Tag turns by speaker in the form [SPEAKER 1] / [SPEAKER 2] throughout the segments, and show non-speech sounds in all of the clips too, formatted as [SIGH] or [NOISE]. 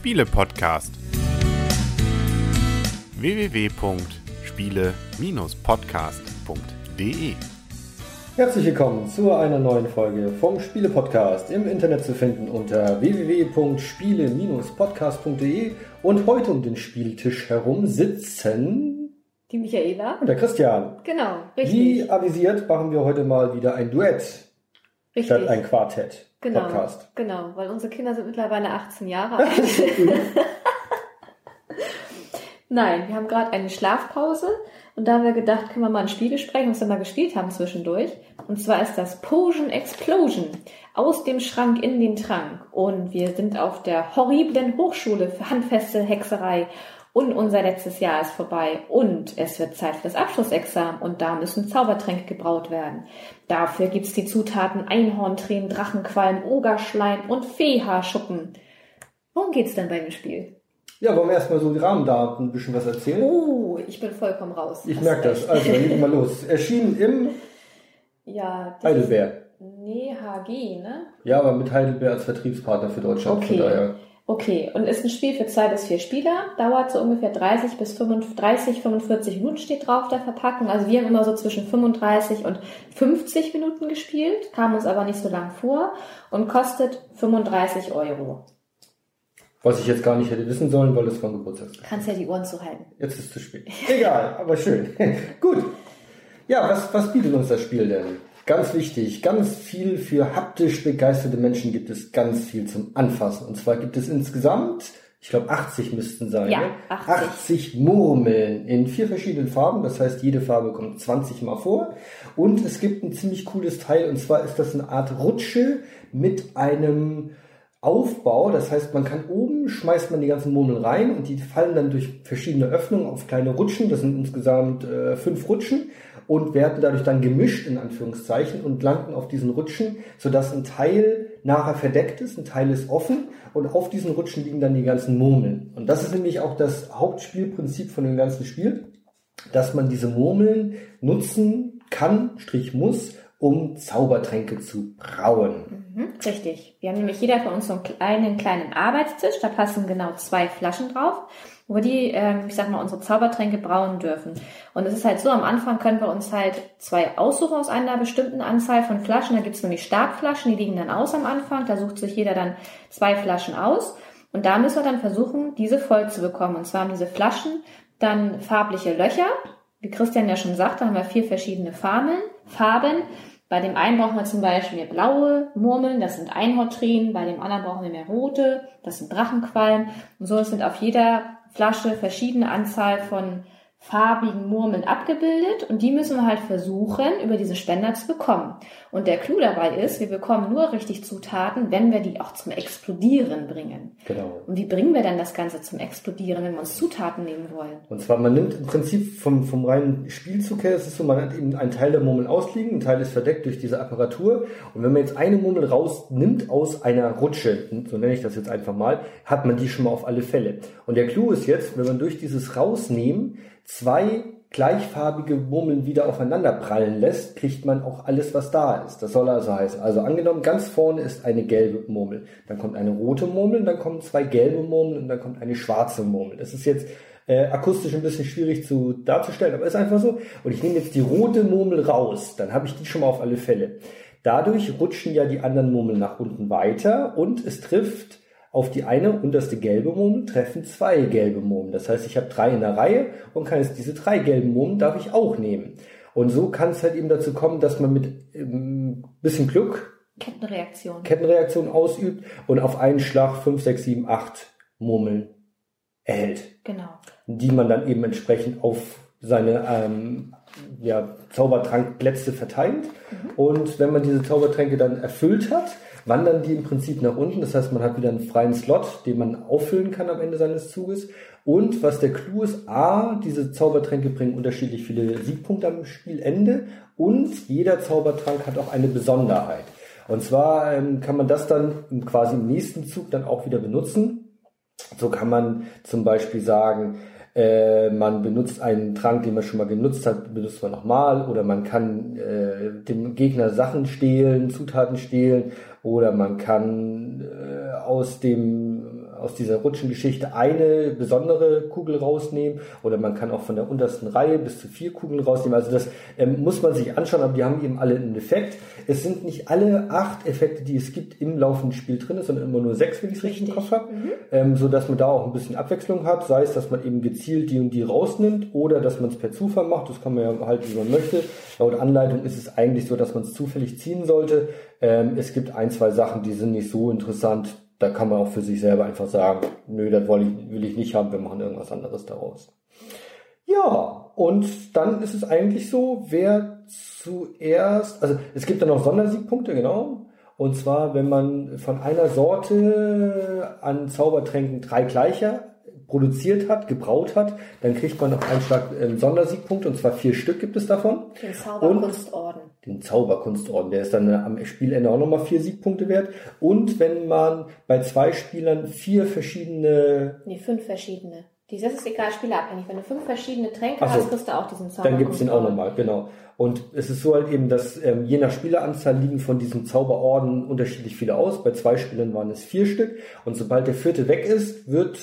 [SPEAKER 1] Spiele-Podcast. www.spiele-podcast.de
[SPEAKER 2] Herzlich willkommen zu einer neuen Folge vom Spiele-Podcast. Im Internet zu finden unter www.spiele-podcast.de und heute um den Spieltisch herum sitzen
[SPEAKER 3] Die Michaela?
[SPEAKER 2] und der Christian.
[SPEAKER 3] Genau, richtig.
[SPEAKER 2] Wie avisiert machen wir heute mal wieder ein Duett
[SPEAKER 3] richtig.
[SPEAKER 2] statt ein Quartett
[SPEAKER 3] genau,
[SPEAKER 2] Podcast.
[SPEAKER 3] genau, weil unsere Kinder sind mittlerweile 18 Jahre [LAUGHS] alt. Nein, wir haben gerade eine Schlafpause und da haben wir gedacht, können wir mal ein Spiel besprechen, was wir mal gespielt haben zwischendurch. Und zwar ist das Potion Explosion aus dem Schrank in den Trank. Und wir sind auf der horriblen Hochschule für handfeste Hexerei. Und unser letztes Jahr ist vorbei und es wird Zeit für das Abschlussexamen und da müssen Zaubertränke gebraut werden. Dafür gibt's die Zutaten Einhorntränen, Drachenqualm, Ogerschleim und Feehaarschuppen. Worum geht's denn bei dem Spiel?
[SPEAKER 2] Ja, wollen wir erstmal so die Rahmendaten ein bisschen was erzählen?
[SPEAKER 3] Oh, ich bin vollkommen raus.
[SPEAKER 2] ich merke das. Also, legen wir mal los. Erschienen im
[SPEAKER 3] Ja,
[SPEAKER 2] Heidelberg.
[SPEAKER 3] Nee, HG, ne?
[SPEAKER 2] Ja, aber mit Heidelberg als Vertriebspartner für Deutschland. Von
[SPEAKER 3] Okay.
[SPEAKER 2] daher.
[SPEAKER 3] Okay, und ist ein Spiel für zwei bis vier Spieler, dauert so ungefähr 30 bis 35, 45 Minuten steht drauf der Verpackung. Also wir haben immer so zwischen 35 und 50 Minuten gespielt, kam uns aber nicht so lang vor und kostet 35 Euro.
[SPEAKER 2] Was ich jetzt gar nicht hätte wissen sollen, weil das war ein Geburtstagsgeschenk.
[SPEAKER 3] Kannst ja die Ohren zuhalten.
[SPEAKER 2] Jetzt ist es zu spät. Egal, aber schön. [LAUGHS] Gut. Ja, was, was bietet uns das Spiel denn? Ganz wichtig, ganz viel für haptisch begeisterte Menschen gibt es ganz viel zum Anfassen. Und zwar gibt es insgesamt, ich glaube 80 müssten sein,
[SPEAKER 3] Ja,
[SPEAKER 2] ne?
[SPEAKER 3] 80.
[SPEAKER 2] 80 Murmeln in vier verschiedenen Farben. Das heißt, jede Farbe kommt 20 Mal vor. Und es gibt ein ziemlich cooles Teil, und zwar ist das eine Art Rutsche mit einem Aufbau, das heißt, man kann oben schmeißt man die ganzen Murmeln rein und die fallen dann durch verschiedene Öffnungen auf kleine Rutschen. Das sind insgesamt äh, fünf Rutschen und werden dadurch dann gemischt in Anführungszeichen und landen auf diesen Rutschen, sodass ein Teil nachher verdeckt ist, ein Teil ist offen und auf diesen Rutschen liegen dann die ganzen Murmeln. Und das ist nämlich auch das Hauptspielprinzip von dem ganzen Spiel, dass man diese Murmeln nutzen kann, Strich muss, um Zaubertränke zu brauen.
[SPEAKER 3] Mhm, richtig. Wir haben nämlich jeder von uns so einen kleinen, kleinen Arbeitstisch. Da passen genau zwei Flaschen drauf, wo die, ähm, ich sag mal, unsere Zaubertränke brauen dürfen. Und es ist halt so, am Anfang können wir uns halt zwei aussuchen aus einer bestimmten Anzahl von Flaschen. Da gibt's nämlich Startflaschen, die liegen dann aus am Anfang. Da sucht sich jeder dann zwei Flaschen aus. Und da müssen wir dann versuchen, diese voll zu bekommen. Und zwar haben diese Flaschen dann farbliche Löcher. Wie Christian ja schon sagte, haben wir vier verschiedene Farben. Farben. Bei dem einen brauchen wir zum Beispiel mehr blaue Murmeln, das sind Einhorntränen. Bei dem anderen brauchen wir mehr rote, das sind Drachenqualm. Und so sind auf jeder Flasche verschiedene Anzahl von farbigen Murmeln abgebildet und die müssen wir halt versuchen, über diesen Spender zu bekommen. Und der Clou dabei ist, wir bekommen nur richtig Zutaten, wenn wir die auch zum Explodieren bringen.
[SPEAKER 2] Genau.
[SPEAKER 3] Und wie bringen wir denn das Ganze zum Explodieren, wenn wir uns Zutaten nehmen wollen?
[SPEAKER 2] Und zwar, man nimmt im Prinzip vom, vom reinen Spielzug her, es ist so, man hat eben einen Teil der Murmeln ausliegen, ein Teil ist verdeckt durch diese Apparatur. Und wenn man jetzt eine Murmel rausnimmt aus einer Rutsche, so nenne ich das jetzt einfach mal, hat man die schon mal auf alle Fälle. Und der Clou ist jetzt, wenn man durch dieses Rausnehmen zwei gleichfarbige Murmeln wieder aufeinander prallen lässt, kriegt man auch alles, was da ist. Das soll also heißen. Also angenommen, ganz vorne ist eine gelbe Murmel, dann kommt eine rote Murmel, dann kommen zwei gelbe Murmeln und dann kommt eine schwarze Murmel. Das ist jetzt äh, akustisch ein bisschen schwierig zu darzustellen, aber ist einfach so. Und ich nehme jetzt die rote Murmel raus, dann habe ich die schon mal auf alle Fälle. Dadurch rutschen ja die anderen Murmeln nach unten weiter und es trifft auf die eine unterste gelbe Murmel treffen zwei gelbe Murmeln. Das heißt, ich habe drei in der Reihe und kann jetzt diese drei gelben Murmeln darf ich auch nehmen. Und so kann es halt eben dazu kommen, dass man mit ähm, bisschen Glück
[SPEAKER 3] Kettenreaktion.
[SPEAKER 2] Kettenreaktion ausübt und auf einen Schlag fünf, sechs, sieben, acht Murmeln erhält,
[SPEAKER 3] Genau.
[SPEAKER 2] die man dann eben entsprechend auf seine ähm, ja, Zaubertrankplätze verteilt. Und wenn man diese Zaubertränke dann erfüllt hat, wandern die im Prinzip nach unten. Das heißt, man hat wieder einen freien Slot, den man auffüllen kann am Ende seines Zuges. Und was der Clou ist, A, diese Zaubertränke bringen unterschiedlich viele Siegpunkte am Spielende und jeder Zaubertrank hat auch eine Besonderheit. Und zwar ähm, kann man das dann quasi im nächsten Zug dann auch wieder benutzen. So kann man zum Beispiel sagen, äh, man benutzt einen Trank, den man schon mal genutzt hat, benutzt man nochmal. Oder man kann äh, dem Gegner Sachen stehlen, Zutaten stehlen. Oder man kann äh, aus dem aus dieser Rutschengeschichte eine besondere Kugel rausnehmen oder man kann auch von der untersten Reihe bis zu vier Kugeln rausnehmen. Also das ähm, muss man sich anschauen, aber die haben eben alle einen Effekt. Es sind nicht alle acht Effekte, die es gibt, im laufenden Spiel drin, sondern immer nur sechs, wenn ich es richtig im Kopf habe, mhm. ähm, so dass man da auch ein bisschen Abwechslung hat, sei es, dass man eben gezielt die und die rausnimmt oder dass man es per Zufall macht. Das kann man ja halt, wie man möchte. Laut Anleitung ist es eigentlich so, dass man es zufällig ziehen sollte. Ähm, es gibt ein, zwei Sachen, die sind nicht so interessant. Da kann man auch für sich selber einfach sagen, nö, das will ich, will ich nicht haben, wir machen irgendwas anderes daraus. Ja, und dann ist es eigentlich so, wer zuerst, also es gibt dann noch Sondersiegpunkte, genau. Und zwar, wenn man von einer Sorte an Zaubertränken drei gleicher produziert hat, gebraut hat, dann kriegt man auf einen Schlag ähm, Sondersiegpunkte, und zwar vier Stück gibt es davon.
[SPEAKER 3] Den Zauberkunstorden.
[SPEAKER 2] Und den Zauberkunstorden, der ist dann äh, am Spielende auch nochmal vier Siegpunkte wert. Und wenn man bei zwei Spielern vier verschiedene...
[SPEAKER 3] Nee, fünf verschiedene. Das ist egal, spielerabhängig. Wenn du fünf verschiedene Tränke so, hast, kriegst du auch diesen
[SPEAKER 2] Zauber. Dann gibt's den auch nochmal, genau. Und es ist so halt eben, dass ähm, je nach Spieleranzahl liegen von diesem Zauberorden unterschiedlich viele aus. Bei zwei Spielern waren es vier Stück. Und sobald der vierte weg ist, wird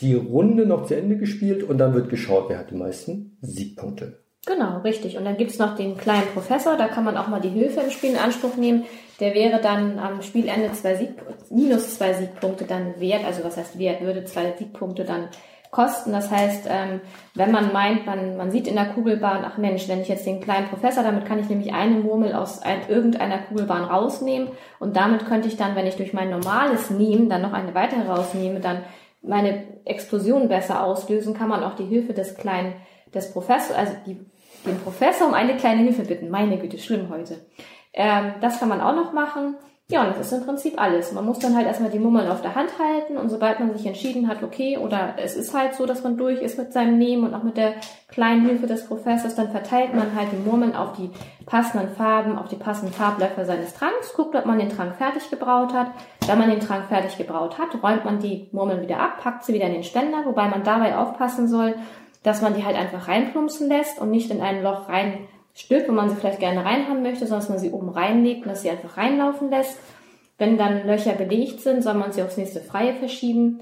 [SPEAKER 2] die Runde noch zu Ende gespielt und dann wird geschaut, wer hat die meisten Siegpunkte.
[SPEAKER 3] Genau, richtig. Und dann gibt's noch den kleinen Professor, da kann man auch mal die Hilfe im Spiel in Anspruch nehmen. Der wäre dann am Spielende zwei Sieg, minus zwei Siegpunkte dann wert, also was heißt wert, würde zwei Siegpunkte dann kosten. Das heißt, ähm, wenn man meint, man, man sieht in der Kugelbahn, ach Mensch, wenn ich jetzt den kleinen Professor, damit kann ich nämlich eine Murmel aus ein, irgendeiner Kugelbahn rausnehmen und damit könnte ich dann, wenn ich durch mein normales Nehmen dann noch eine weitere rausnehme, dann meine Explosion besser auslösen, kann man auch die Hilfe des kleinen, des Professors, also die, den Professor um eine kleine Hilfe bitten. Meine Güte, schlimm heute. Ähm, das kann man auch noch machen. Ja, und das ist im Prinzip alles. Man muss dann halt erstmal die Mummeln auf der Hand halten und sobald man sich entschieden hat, okay, oder es ist halt so, dass man durch ist mit seinem Nehmen und auch mit der kleinen Hilfe des Professors, dann verteilt man halt die Murmeln auf die passenden Farben, auf die passenden Farblöcher seines Tranks, guckt, ob man den Trank fertig gebraut hat. Wenn man den Trank fertig gebraut hat, räumt man die Murmeln wieder ab, packt sie wieder in den Ständer, wobei man dabei aufpassen soll, dass man die halt einfach reinplumpsen lässt und nicht in ein Loch rein Stück, wo man sie vielleicht gerne reinhaben möchte, sondern dass man sie oben reinlegt und dass sie einfach reinlaufen lässt. Wenn dann Löcher belegt sind, soll man sie aufs nächste Freie verschieben.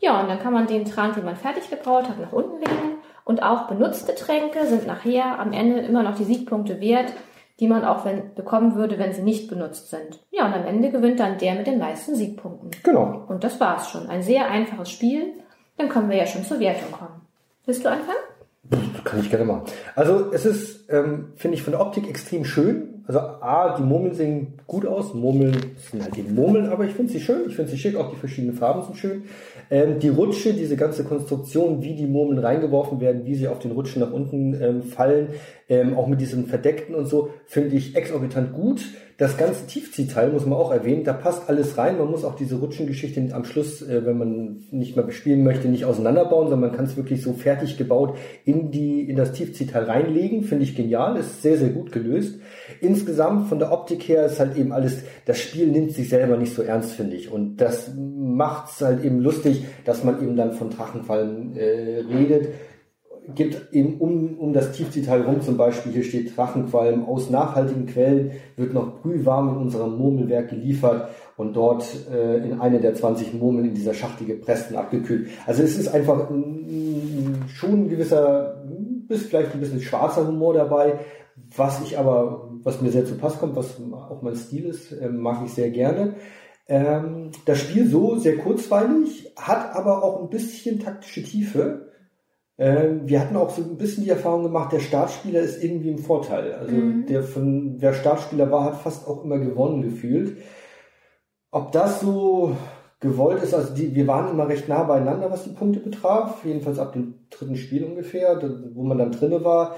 [SPEAKER 3] Ja, und dann kann man den Trank, den man fertig gebraut hat, nach unten legen. Und auch benutzte Tränke sind nachher am Ende immer noch die Siegpunkte wert, die man auch wenn, bekommen würde, wenn sie nicht benutzt sind. Ja, und am Ende gewinnt dann der mit den meisten Siegpunkten.
[SPEAKER 2] Genau.
[SPEAKER 3] Und das war's schon. Ein sehr einfaches Spiel. Dann können wir ja schon zur Wertung kommen. Willst du anfangen?
[SPEAKER 2] Kann ich gerne machen. Also es ist, ähm, finde ich, von der Optik extrem schön. Also A, die Murmeln sehen gut aus. Murmeln sind halt die Murmeln, aber ich finde sie schön. Ich finde sie schick. Auch die verschiedenen Farben sind schön. Ähm, die Rutsche, diese ganze Konstruktion, wie die Murmeln reingeworfen werden, wie sie auf den Rutschen nach unten ähm, fallen, ähm, auch mit diesen Verdeckten und so, finde ich exorbitant gut. Das ganze Tiefziehteil muss man auch erwähnen, da passt alles rein. Man muss auch diese Rutschengeschichte am Schluss, äh, wenn man nicht mehr bespielen möchte, nicht auseinanderbauen, sondern man kann es wirklich so fertig gebaut in die in das Tiefziehteil reinlegen. Finde ich genial, ist sehr sehr gut gelöst. Insgesamt von der Optik her ist halt eben alles. Das Spiel nimmt sich selber nicht so ernst, finde ich, und das macht es halt eben lustig, dass man eben dann von Drachenfallen äh, redet gibt eben um, um das Tiefziehteil rum zum Beispiel, hier steht Drachenqualm, aus nachhaltigen Quellen wird noch brühwarm in unserem Murmelwerk geliefert und dort äh, in eine der 20 Murmeln in dieser Schachtel gepresst und abgekühlt. Also es ist einfach mm, schon ein gewisser, bis vielleicht ein bisschen schwarzer Humor dabei, was ich aber, was mir sehr zu Pass kommt, was auch mein Stil ist, äh, mag ich sehr gerne. Ähm, das Spiel so sehr kurzweilig, hat aber auch ein bisschen taktische Tiefe wir hatten auch so ein bisschen die Erfahrung gemacht, der Startspieler ist irgendwie im Vorteil. Also mhm. der von wer Startspieler war, hat fast auch immer gewonnen gefühlt. Ob das so gewollt ist, also die, wir waren immer recht nah beieinander, was die Punkte betraf, jedenfalls ab dem dritten Spiel ungefähr, wo man dann drinne war.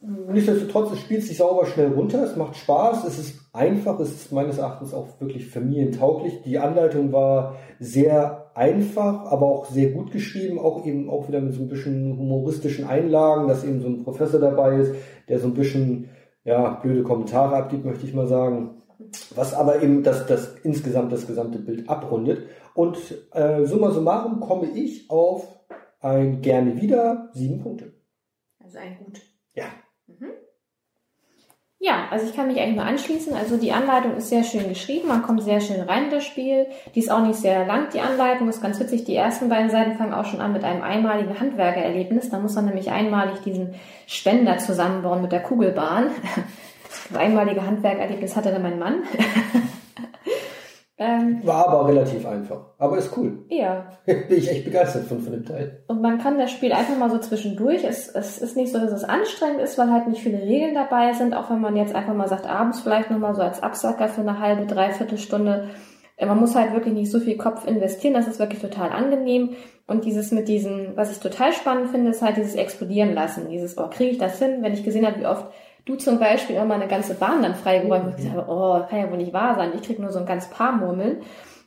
[SPEAKER 2] Nichtsdestotrotz, es spielt sich sauber schnell runter, es macht Spaß, es ist einfach, es ist meines Erachtens auch wirklich familientauglich. Die Anleitung war sehr einfach, aber auch sehr gut geschrieben, auch eben auch wieder mit so ein bisschen humoristischen Einlagen, dass eben so ein Professor dabei ist, der so ein bisschen, ja, blöde Kommentare abgibt, möchte ich mal sagen. Was aber eben das, das insgesamt das gesamte Bild abrundet. Und äh, summa summarum komme ich auf ein gerne wieder sieben Punkte.
[SPEAKER 3] Also ein gut.
[SPEAKER 2] Ja.
[SPEAKER 3] Ja, also ich kann mich eigentlich nur anschließen. Also die Anleitung ist sehr schön geschrieben, man kommt sehr schön rein in das Spiel. Die ist auch nicht sehr lang, die Anleitung ist ganz witzig. Die ersten beiden Seiten fangen auch schon an mit einem einmaligen Handwerkererlebnis. Da muss man nämlich einmalig diesen Spender zusammenbauen mit der Kugelbahn. [LAUGHS] Das einmalige Handwerkerlebnis hatte dann mein Mann. [LAUGHS]
[SPEAKER 2] Ähm, War aber relativ einfach. Aber ist cool.
[SPEAKER 3] Ja. [LAUGHS]
[SPEAKER 2] Bin ich echt begeistert von, von dem Teil.
[SPEAKER 3] Und man kann das Spiel einfach mal so zwischendurch. Es, es ist nicht so, dass es anstrengend ist, weil halt nicht viele Regeln dabei sind. Auch wenn man jetzt einfach mal sagt, abends vielleicht nochmal so als Absacker für eine halbe, dreiviertel Stunde. Äh, man muss halt wirklich nicht so viel Kopf investieren. Das ist wirklich total angenehm. Und dieses mit diesem, was ich total spannend finde, ist halt dieses Explodieren lassen. Dieses, oh, kriege ich das hin? Wenn ich gesehen habe, wie oft du zum Beispiel immer eine ganze Bahn dann freigeräumt hast, mhm. oh, kann ja wohl nicht wahr sein, ich krieg nur so ein ganz paar Murmeln.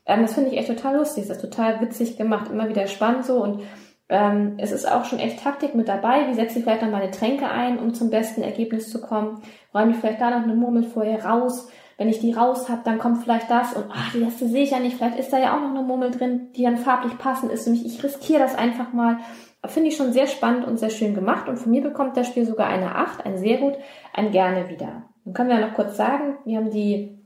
[SPEAKER 3] Ähm, das finde ich echt total lustig, das ist total witzig gemacht, immer wieder spannend so und ähm, es ist auch schon echt Taktik mit dabei. Wie setze ich vielleicht noch meine Tränke ein, um zum besten Ergebnis zu kommen? Räume ich vielleicht da noch eine Murmel vorher raus? Wenn ich die raus habe, dann kommt vielleicht das und ach, die letzte sehe ich ja nicht. Vielleicht ist da ja auch noch eine Murmel drin, die dann farblich passend ist für mich. Ich riskiere das einfach mal. Finde ich schon sehr spannend und sehr schön gemacht. Und von mir bekommt das Spiel sogar eine 8, ein sehr gut, ein gerne wieder. Dann können wir noch kurz sagen, wir haben die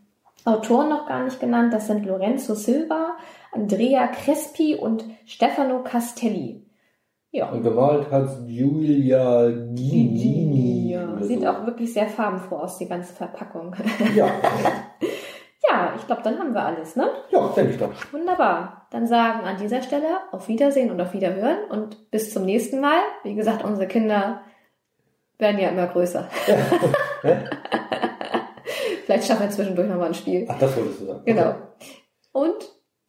[SPEAKER 3] Autoren noch gar nicht genannt. Das sind Lorenzo Silva, Andrea Crespi und Stefano Castelli.
[SPEAKER 2] Ja. Und gemalt hat Giulia Gini.
[SPEAKER 3] Ja, sieht so. auch wirklich sehr farbenfroh aus, die ganze Verpackung. Ja. [LAUGHS] Glaube, dann haben wir alles, ne?
[SPEAKER 2] Ja, denke ich doch.
[SPEAKER 3] Wunderbar. Dann sagen an dieser Stelle auf Wiedersehen und auf Wiederhören und bis zum nächsten Mal. Wie gesagt, unsere Kinder werden ja immer größer. Ja. [LAUGHS] Vielleicht schaffen wir zwischendurch nochmal ein Spiel.
[SPEAKER 2] Ach, das wolltest du sagen.
[SPEAKER 3] Genau. Okay. Und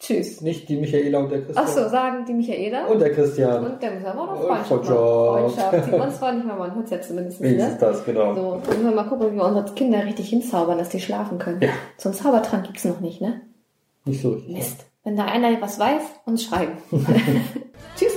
[SPEAKER 3] Tschüss.
[SPEAKER 2] Nicht die Michaela und der Christian.
[SPEAKER 3] Ach so, sagen die Michaela.
[SPEAKER 2] Und der Christian.
[SPEAKER 3] Und der muss aber noch Freundschaft. Freundschaft. Sieht man zwar nicht mehr, man hört es ja zumindest
[SPEAKER 2] nicht. Ne? ist das, genau.
[SPEAKER 3] So, dann müssen wir mal gucken, wie wir unsere Kinder richtig hinzaubern, dass die schlafen können. Ja. So einen Zaubertrank gibt's noch nicht, ne?
[SPEAKER 2] Nicht so
[SPEAKER 3] richtig. Mist. Wenn da einer was weiß, uns schreiben. [LAUGHS] [LAUGHS] [LAUGHS] Tschüss.